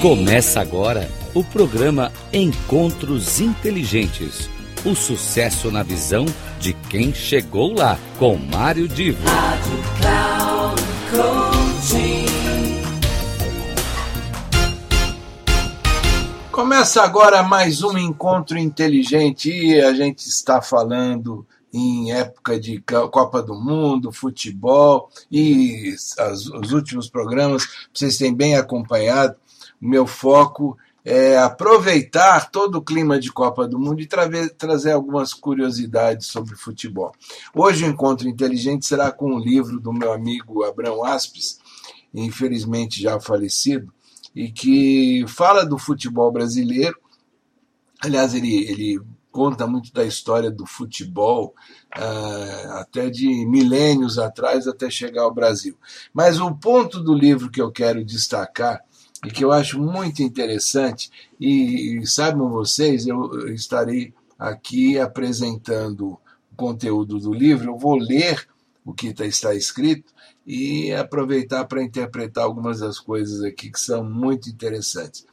Começa agora o programa Encontros Inteligentes. O sucesso na visão de quem chegou lá, com Mário Divo. Rádio Cloud Começa agora mais um encontro inteligente e a gente está falando em época de Copa do Mundo, futebol e as, os últimos programas, vocês têm bem acompanhado, meu foco é aproveitar todo o clima de Copa do Mundo e tra trazer algumas curiosidades sobre futebol. Hoje o encontro inteligente será com um livro do meu amigo Abrão Aspes, infelizmente já falecido, e que fala do futebol brasileiro. Aliás, ele, ele conta muito da história do futebol, uh, até de milênios atrás, até chegar ao Brasil. Mas o ponto do livro que eu quero destacar e que eu acho muito interessante, e, e sabem vocês, eu estarei aqui apresentando o conteúdo do livro, eu vou ler o que tá, está escrito e aproveitar para interpretar algumas das coisas aqui que são muito interessantes.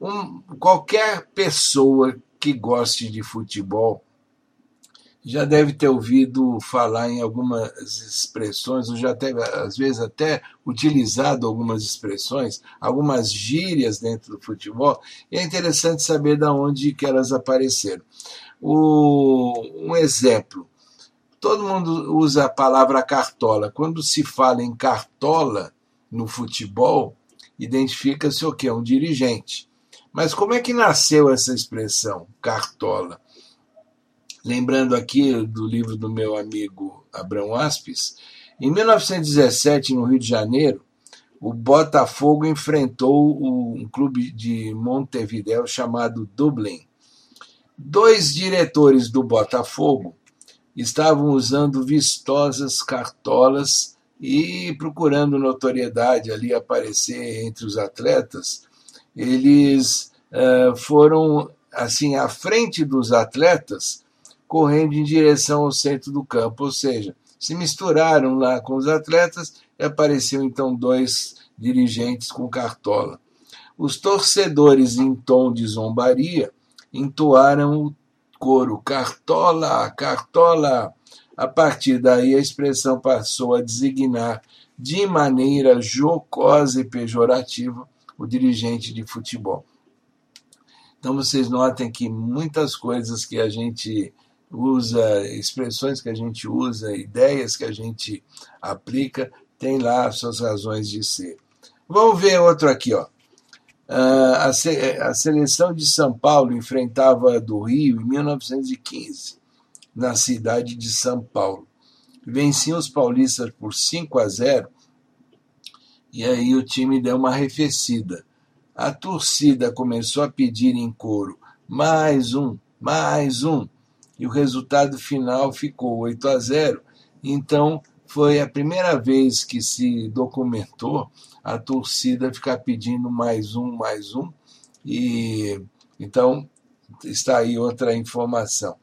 Um, qualquer pessoa que goste de futebol já deve ter ouvido falar em algumas expressões, ou já teve, às vezes, até utilizado algumas expressões, algumas gírias dentro do futebol, e é interessante saber de onde que elas apareceram. O, um exemplo, todo mundo usa a palavra cartola. Quando se fala em cartola no futebol, identifica-se o quê? Um dirigente. Mas como é que nasceu essa expressão, cartola? Lembrando aqui do livro do meu amigo Abrão Aspes, em 1917, no Rio de Janeiro, o Botafogo enfrentou um clube de Montevideo chamado Dublin. Dois diretores do Botafogo estavam usando vistosas cartolas e procurando notoriedade ali aparecer entre os atletas. Eles uh, foram assim à frente dos atletas correndo em direção ao centro do campo, ou seja, se misturaram lá com os atletas e apareceu então dois dirigentes com cartola. Os torcedores, em tom de zombaria, entoaram o coro Cartola, Cartola. A partir daí, a expressão passou a designar de maneira jocosa e pejorativa o dirigente de futebol. Então, vocês notem que muitas coisas que a gente usa, expressões que a gente usa, ideias que a gente aplica, tem lá as suas razões de ser. Vamos ver outro aqui, ó. Uh, a, se, a seleção de São Paulo enfrentava a do Rio em 1915, na cidade de São Paulo. Venciam os paulistas por 5 a 0 e aí o time deu uma arrefecida. A torcida começou a pedir em coro: mais um, mais um e o resultado final ficou 8 a 0. Então, foi a primeira vez que se documentou a torcida ficar pedindo mais um, mais um. E então está aí outra informação.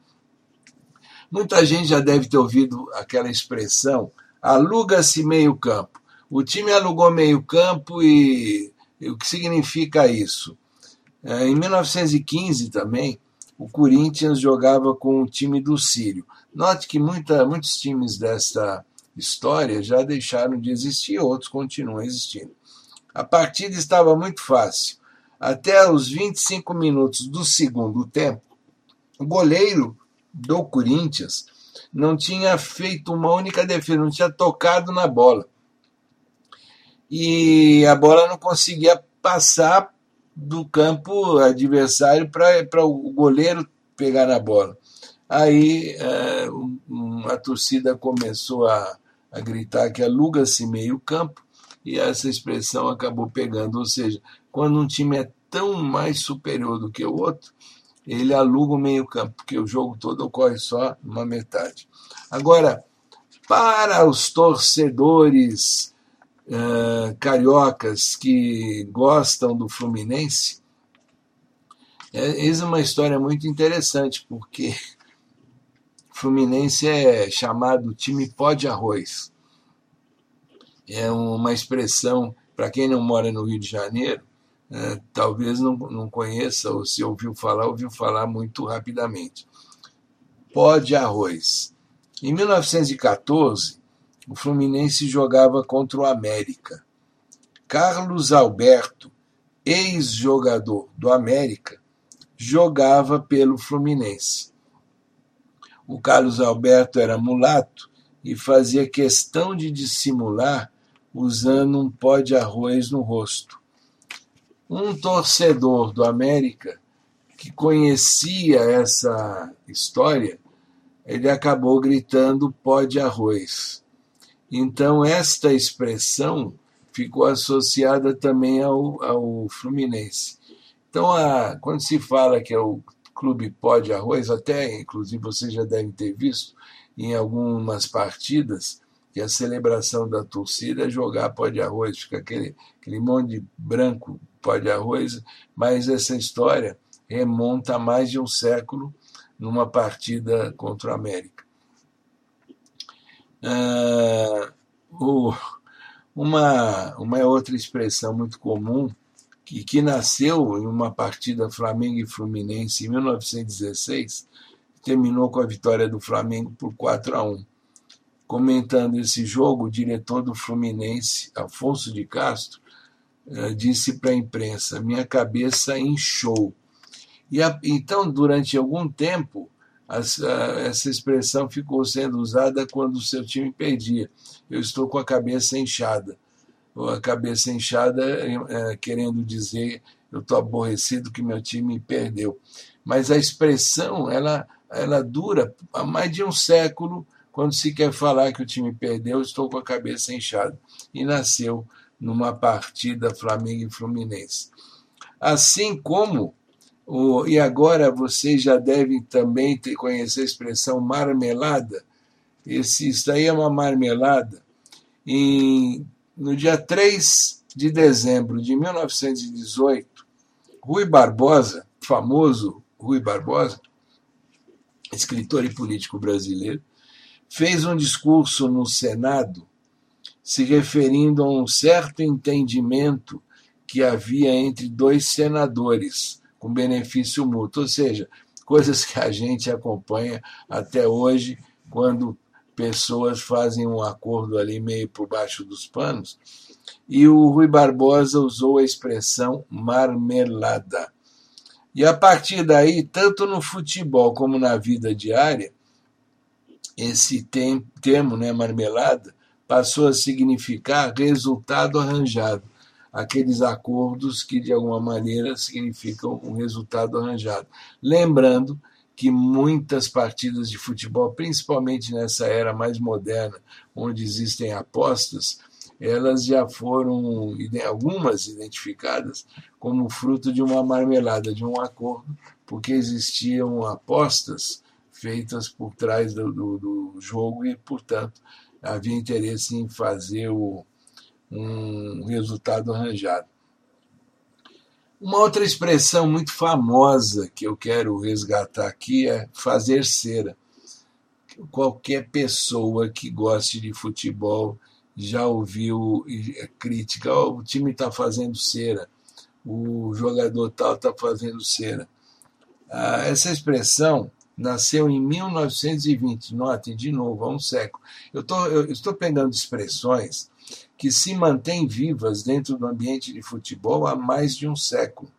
Muita gente já deve ter ouvido aquela expressão: aluga-se meio campo. O time alugou meio campo e, e o que significa isso? É, em 1915 também, o Corinthians jogava com o time do Sírio. Note que muita, muitos times desta história já deixaram de existir, outros continuam existindo. A partida estava muito fácil. Até os 25 minutos do segundo tempo, o goleiro do Corinthians não tinha feito uma única defesa, não tinha tocado na bola. E a bola não conseguia passar do campo adversário para o goleiro pegar na bola. Aí é, a torcida começou a, a gritar que aluga-se meio campo e essa expressão acabou pegando. Ou seja, quando um time é tão mais superior do que o outro, ele aluga o meio campo, porque o jogo todo ocorre só numa metade. Agora, para os torcedores uh, cariocas que gostam do Fluminense, é, é uma história muito interessante, porque Fluminense é chamado time pó de arroz. É uma expressão, para quem não mora no Rio de Janeiro, talvez não, não conheça, ou se ouviu falar, ouviu falar muito rapidamente. Pó de arroz. Em 1914, o Fluminense jogava contra o América. Carlos Alberto, ex-jogador do América, jogava pelo Fluminense. O Carlos Alberto era mulato e fazia questão de dissimular usando um pó de arroz no rosto. Um torcedor do América que conhecia essa história, ele acabou gritando pó de arroz. Então, esta expressão ficou associada também ao, ao Fluminense. Então, a, quando se fala que é o Clube Pó de Arroz, até inclusive você já deve ter visto em algumas partidas, que a celebração da torcida é jogar pó de arroz, fica aquele, aquele monte de branco pó de arroz, mas essa história remonta a mais de um século numa partida contra o América. Ah, o, uma, uma outra expressão muito comum, que, que nasceu em uma partida Flamengo e Fluminense em 1916, terminou com a vitória do Flamengo por 4 a 1. Comentando esse jogo, o diretor do Fluminense, Afonso de Castro, disse para a imprensa: minha cabeça inchou. E a, então, durante algum tempo, essa expressão ficou sendo usada quando o seu time perdia. Eu estou com a cabeça inchada. Ou a cabeça inchada é, querendo dizer eu estou aborrecido que meu time perdeu. Mas a expressão ela, ela dura há mais de um século quando se quer falar que o time perdeu, estou com a cabeça inchada. E nasceu numa partida Flamengo e Fluminense. Assim como, o, e agora vocês já devem também ter, conhecer a expressão marmelada, esse, isso aí é uma marmelada, no dia 3 de dezembro de 1918, Rui Barbosa, famoso Rui Barbosa, escritor e político brasileiro, fez um discurso no Senado se referindo a um certo entendimento que havia entre dois senadores com benefício mútuo, ou seja, coisas que a gente acompanha até hoje quando pessoas fazem um acordo ali meio por baixo dos panos. E o Rui Barbosa usou a expressão marmelada. E a partir daí, tanto no futebol como na vida diária, esse termo, né, marmelada, passou a significar resultado arranjado, aqueles acordos que de alguma maneira significam um resultado arranjado. Lembrando que muitas partidas de futebol, principalmente nessa era mais moderna, onde existem apostas, elas já foram algumas identificadas como fruto de uma marmelada, de um acordo, porque existiam apostas feitas por trás do, do, do jogo e, portanto, havia interesse em fazer o, um resultado arranjado. Uma outra expressão muito famosa que eu quero resgatar aqui é fazer cera. Qualquer pessoa que goste de futebol já ouviu crítica: oh, o time está fazendo cera, o jogador tal está fazendo cera. Ah, essa expressão nasceu em 1920, notem de novo, há um século. Eu, tô, eu estou pegando expressões que se mantêm vivas dentro do ambiente de futebol há mais de um século.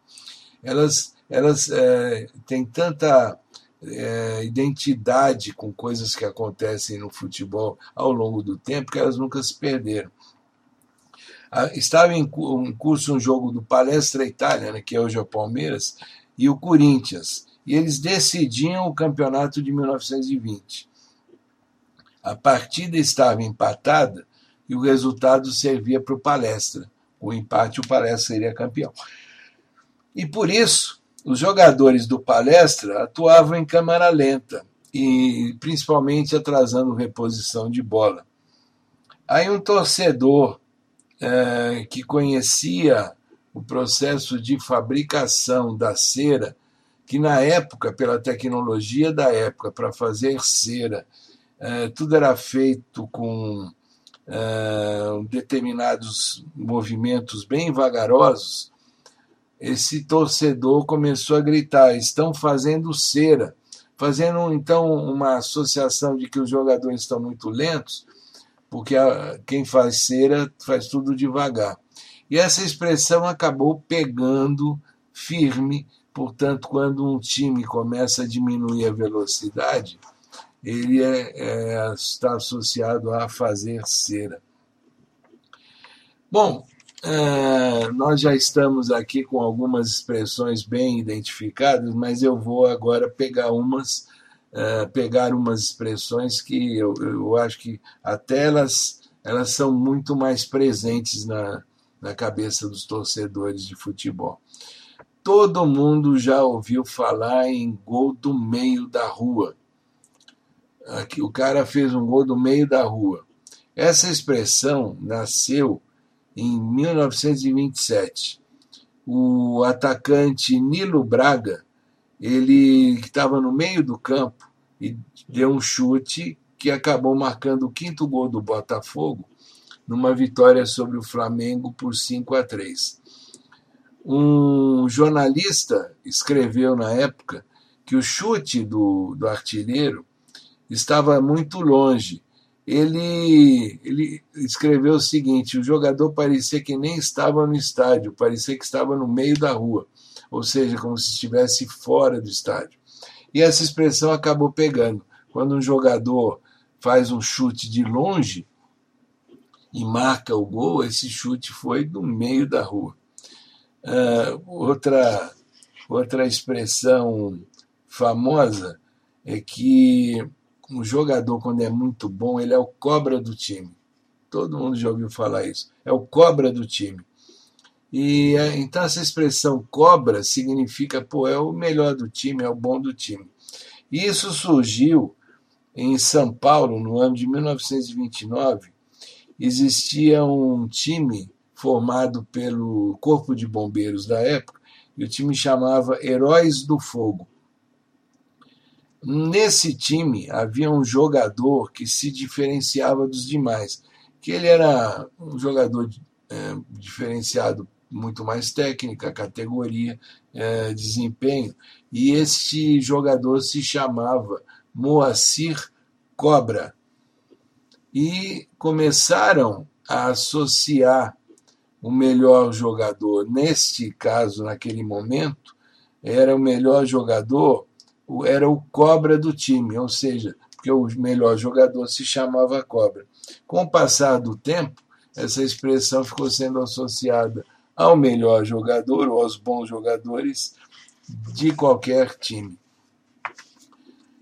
Elas, elas é, têm tanta é, identidade com coisas que acontecem no futebol ao longo do tempo que elas nunca se perderam. Ah, estava em curso um jogo do Palestra Itália, né, que é hoje é o Palmeiras, e o Corinthians e eles decidiam o campeonato de 1920. A partida estava empatada e o resultado servia para o Palestra. O empate, o Palestra seria campeão. E por isso, os jogadores do Palestra atuavam em câmara lenta e principalmente atrasando reposição de bola. Aí um torcedor é, que conhecia o processo de fabricação da cera que na época, pela tecnologia da época, para fazer cera, eh, tudo era feito com eh, determinados movimentos bem vagarosos, esse torcedor começou a gritar: estão fazendo cera, fazendo então uma associação de que os jogadores estão muito lentos, porque quem faz cera faz tudo devagar. E essa expressão acabou pegando firme, portanto, quando um time começa a diminuir a velocidade, ele é, é, está associado a fazer cera. Bom, é, nós já estamos aqui com algumas expressões bem identificadas, mas eu vou agora pegar umas, é, pegar umas expressões que eu, eu acho que até elas, elas são muito mais presentes na, na cabeça dos torcedores de futebol. Todo mundo já ouviu falar em gol do meio da rua. O cara fez um gol do meio da rua. Essa expressão nasceu em 1927. O atacante Nilo Braga, ele estava no meio do campo e deu um chute que acabou marcando o quinto gol do Botafogo numa vitória sobre o Flamengo por 5 a 3. Um jornalista escreveu na época que o chute do, do artilheiro estava muito longe ele, ele escreveu o seguinte: o jogador parecia que nem estava no estádio, parecia que estava no meio da rua, ou seja, como se estivesse fora do estádio. E essa expressão acabou pegando. Quando um jogador faz um chute de longe e marca o gol, esse chute foi no meio da rua. Uh, outra, outra expressão famosa é que um jogador, quando é muito bom, ele é o cobra do time. Todo mundo já ouviu falar isso. É o cobra do time. E é, então essa expressão cobra significa, pô, é o melhor do time, é o bom do time. E isso surgiu em São Paulo no ano de 1929. Existia um time formado pelo Corpo de Bombeiros da época, e o time chamava Heróis do Fogo. Nesse time havia um jogador que se diferenciava dos demais, que ele era um jogador é, diferenciado, muito mais técnica, categoria, é, desempenho, e este jogador se chamava Moacir Cobra. E começaram a associar o melhor jogador, neste caso, naquele momento, era o melhor jogador era o cobra do time, ou seja, porque o melhor jogador se chamava cobra. Com o passar do tempo, essa expressão ficou sendo associada ao melhor jogador ou aos bons jogadores de qualquer time.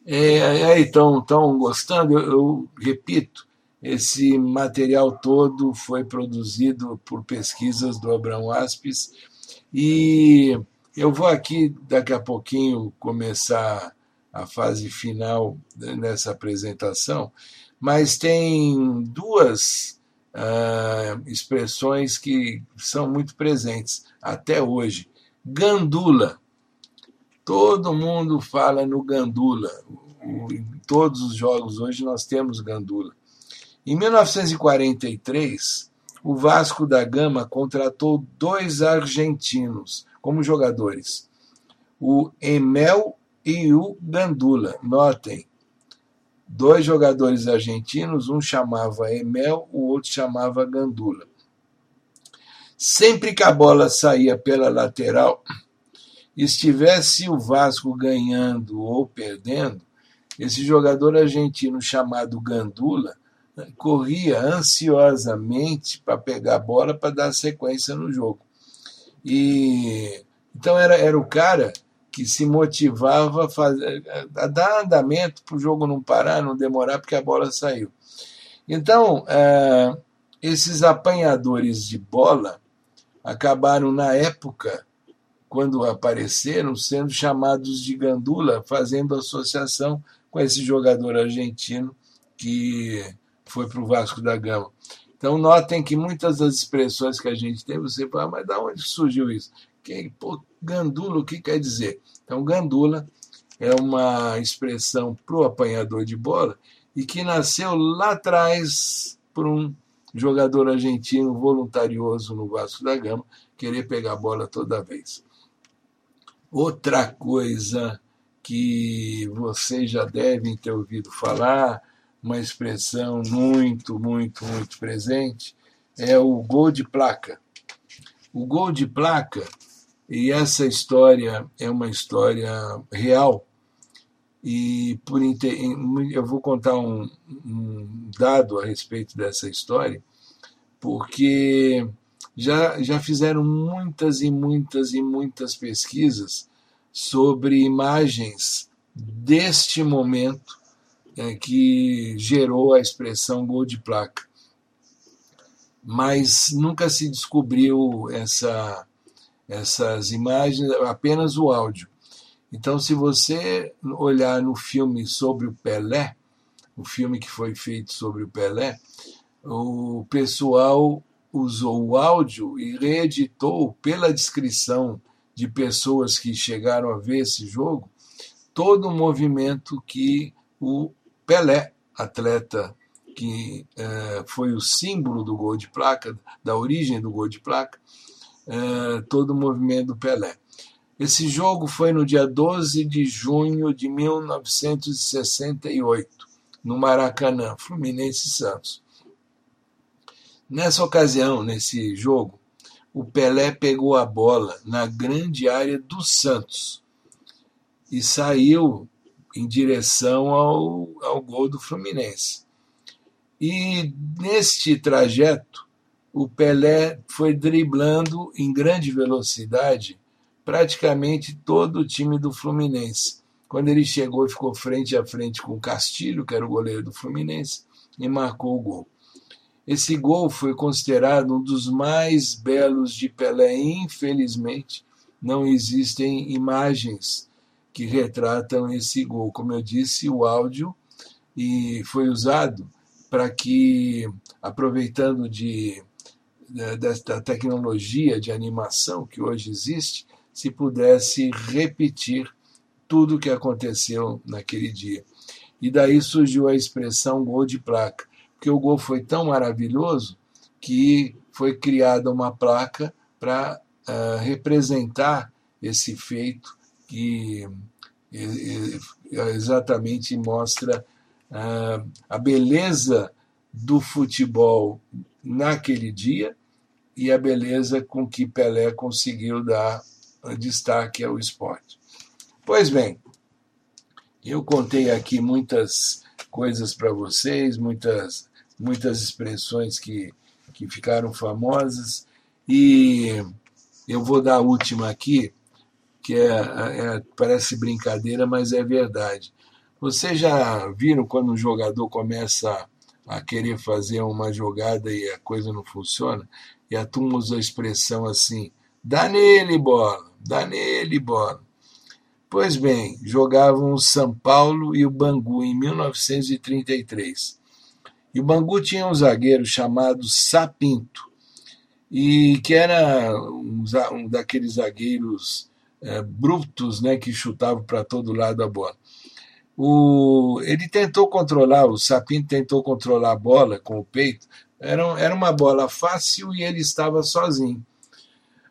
É, estão gostando? Eu, eu repito, esse material todo foi produzido por pesquisas do Abrão Aspes e eu vou aqui, daqui a pouquinho, começar a fase final nessa apresentação, mas tem duas uh, expressões que são muito presentes até hoje. Gandula. Todo mundo fala no gandula. Em todos os jogos hoje nós temos gandula. Em 1943, o Vasco da Gama contratou dois argentinos como jogadores. O Emel e o Gandula. Notem, dois jogadores argentinos, um chamava Emel, o outro chamava Gandula. Sempre que a bola saía pela lateral, estivesse o Vasco ganhando ou perdendo, esse jogador argentino chamado Gandula corria ansiosamente para pegar a bola para dar sequência no jogo. E então era, era o cara que se motivava a, fazer, a dar andamento para o jogo não parar, não demorar, porque a bola saiu. Então, é, esses apanhadores de bola acabaram, na época, quando apareceram, sendo chamados de gandula, fazendo associação com esse jogador argentino que foi para o Vasco da Gama. Então, notem que muitas das expressões que a gente tem, você fala, mas de onde surgiu isso? Que, pô, gandula, o que quer dizer? Então, gandula é uma expressão para o apanhador de bola e que nasceu lá atrás por um jogador argentino voluntarioso no Vasco da Gama, querer pegar a bola toda vez. Outra coisa que vocês já devem ter ouvido falar, uma expressão muito, muito, muito presente, é o gol de placa. O gol de placa, e essa história é uma história real, e por eu vou contar um, um dado a respeito dessa história, porque já, já fizeram muitas e muitas e muitas pesquisas sobre imagens deste momento é, que gerou a expressão gol de placa. Mas nunca se descobriu essa, essas imagens, apenas o áudio. Então, se você olhar no filme sobre o Pelé, o filme que foi feito sobre o Pelé, o pessoal usou o áudio e reeditou pela descrição de pessoas que chegaram a ver esse jogo, todo o movimento que o Pelé, atleta que eh, foi o símbolo do gol de placa, da origem do gol de placa, eh, todo o movimento do Pelé. Esse jogo foi no dia 12 de junho de 1968, no Maracanã, Fluminense Santos. Nessa ocasião, nesse jogo, o Pelé pegou a bola na grande área do Santos e saiu em direção ao, ao gol do Fluminense. E neste trajeto, o Pelé foi driblando em grande velocidade praticamente todo o time do Fluminense. Quando ele chegou, ficou frente a frente com o Castilho, que era o goleiro do Fluminense, e marcou o gol. Esse gol foi considerado um dos mais belos de Pelé. Infelizmente, não existem imagens que retratam esse gol. Como eu disse, o áudio e foi usado para que, aproveitando de, da tecnologia de animação que hoje existe, se pudesse repetir tudo o que aconteceu naquele dia. E daí surgiu a expressão gol de placa porque o gol foi tão maravilhoso que foi criada uma placa para uh, representar esse feito que exatamente mostra uh, a beleza do futebol naquele dia e a beleza com que Pelé conseguiu dar destaque ao esporte. Pois bem, eu contei aqui muitas coisas para vocês, muitas, muitas expressões que, que ficaram famosas. E eu vou dar a última aqui, que é, é, parece brincadeira, mas é verdade. Vocês já viram quando um jogador começa a querer fazer uma jogada e a coisa não funciona? E a turma usa a expressão assim: dá nele bola, dá nele bola. Pois bem, jogavam o São Paulo e o Bangu em 1933. E o Bangu tinha um zagueiro chamado Sapinto, e que era um, um daqueles zagueiros é, brutos né, que chutavam para todo lado a bola. O, ele tentou controlar, o Sapinto tentou controlar a bola com o peito, era, era uma bola fácil e ele estava sozinho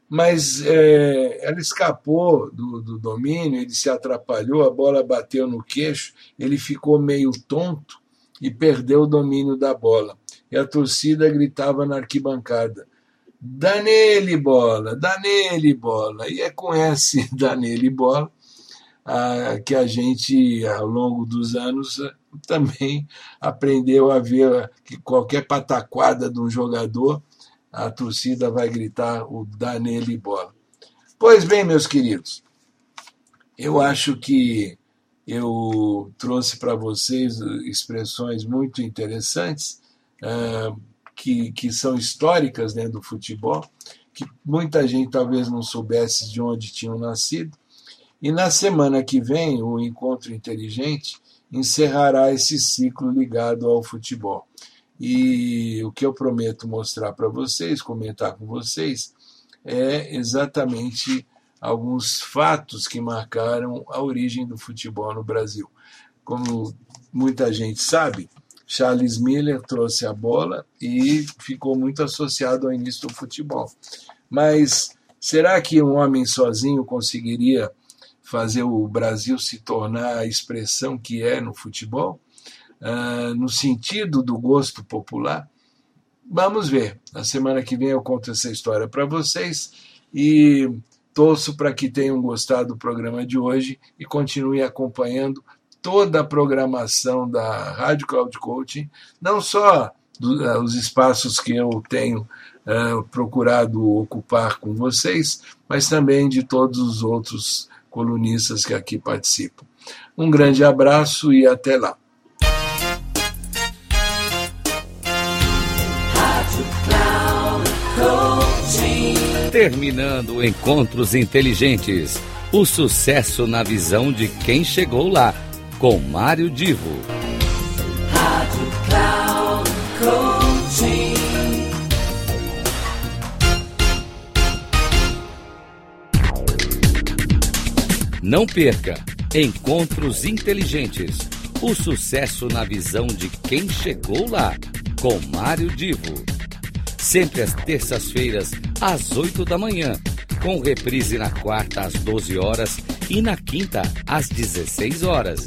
mas é, ela escapou do, do, domínio, ele se atrapalhou, a bola bateu no queixo, ele ficou meio tonto e perdeu o domínio da bola. E a torcida gritava na arquibancada: dá nele bola, dá nele bola. E é com esse dá nele bola a, que a gente, ao longo dos anos, também aprendeu a ver que qualquer pataquada de um jogador a torcida vai gritar o dá nele bola. Pois bem, meus queridos, eu acho que eu trouxe para vocês expressões muito interessantes, uh, que, que são históricas dentro do futebol, que muita gente talvez não soubesse de onde tinham nascido. E na semana que vem, o Encontro Inteligente encerrará esse ciclo ligado ao futebol. E o que eu prometo mostrar para vocês, comentar com vocês, é exatamente alguns fatos que marcaram a origem do futebol no Brasil. Como muita gente sabe, Charles Miller trouxe a bola e ficou muito associado ao início do futebol. Mas será que um homem sozinho conseguiria fazer o Brasil se tornar a expressão que é no futebol, uh, no sentido do gosto popular. Vamos ver. Na semana que vem eu conto essa história para vocês e torço para que tenham gostado do programa de hoje e continuem acompanhando toda a programação da Rádio Cloud Coaching, não só do, os espaços que eu tenho uh, procurado ocupar com vocês, mas também de todos os outros colunistas que aqui participam. Um grande abraço e até lá. Terminando Encontros Inteligentes. O sucesso na visão de quem chegou lá, com Mário Divo. Rádio Cloud Coaching. Não perca Encontros Inteligentes. O sucesso na visão de quem chegou lá, com Mário Divo. Sempre às terças-feiras, às 8 da manhã, com reprise na quarta às 12 horas e na quinta às 16 horas,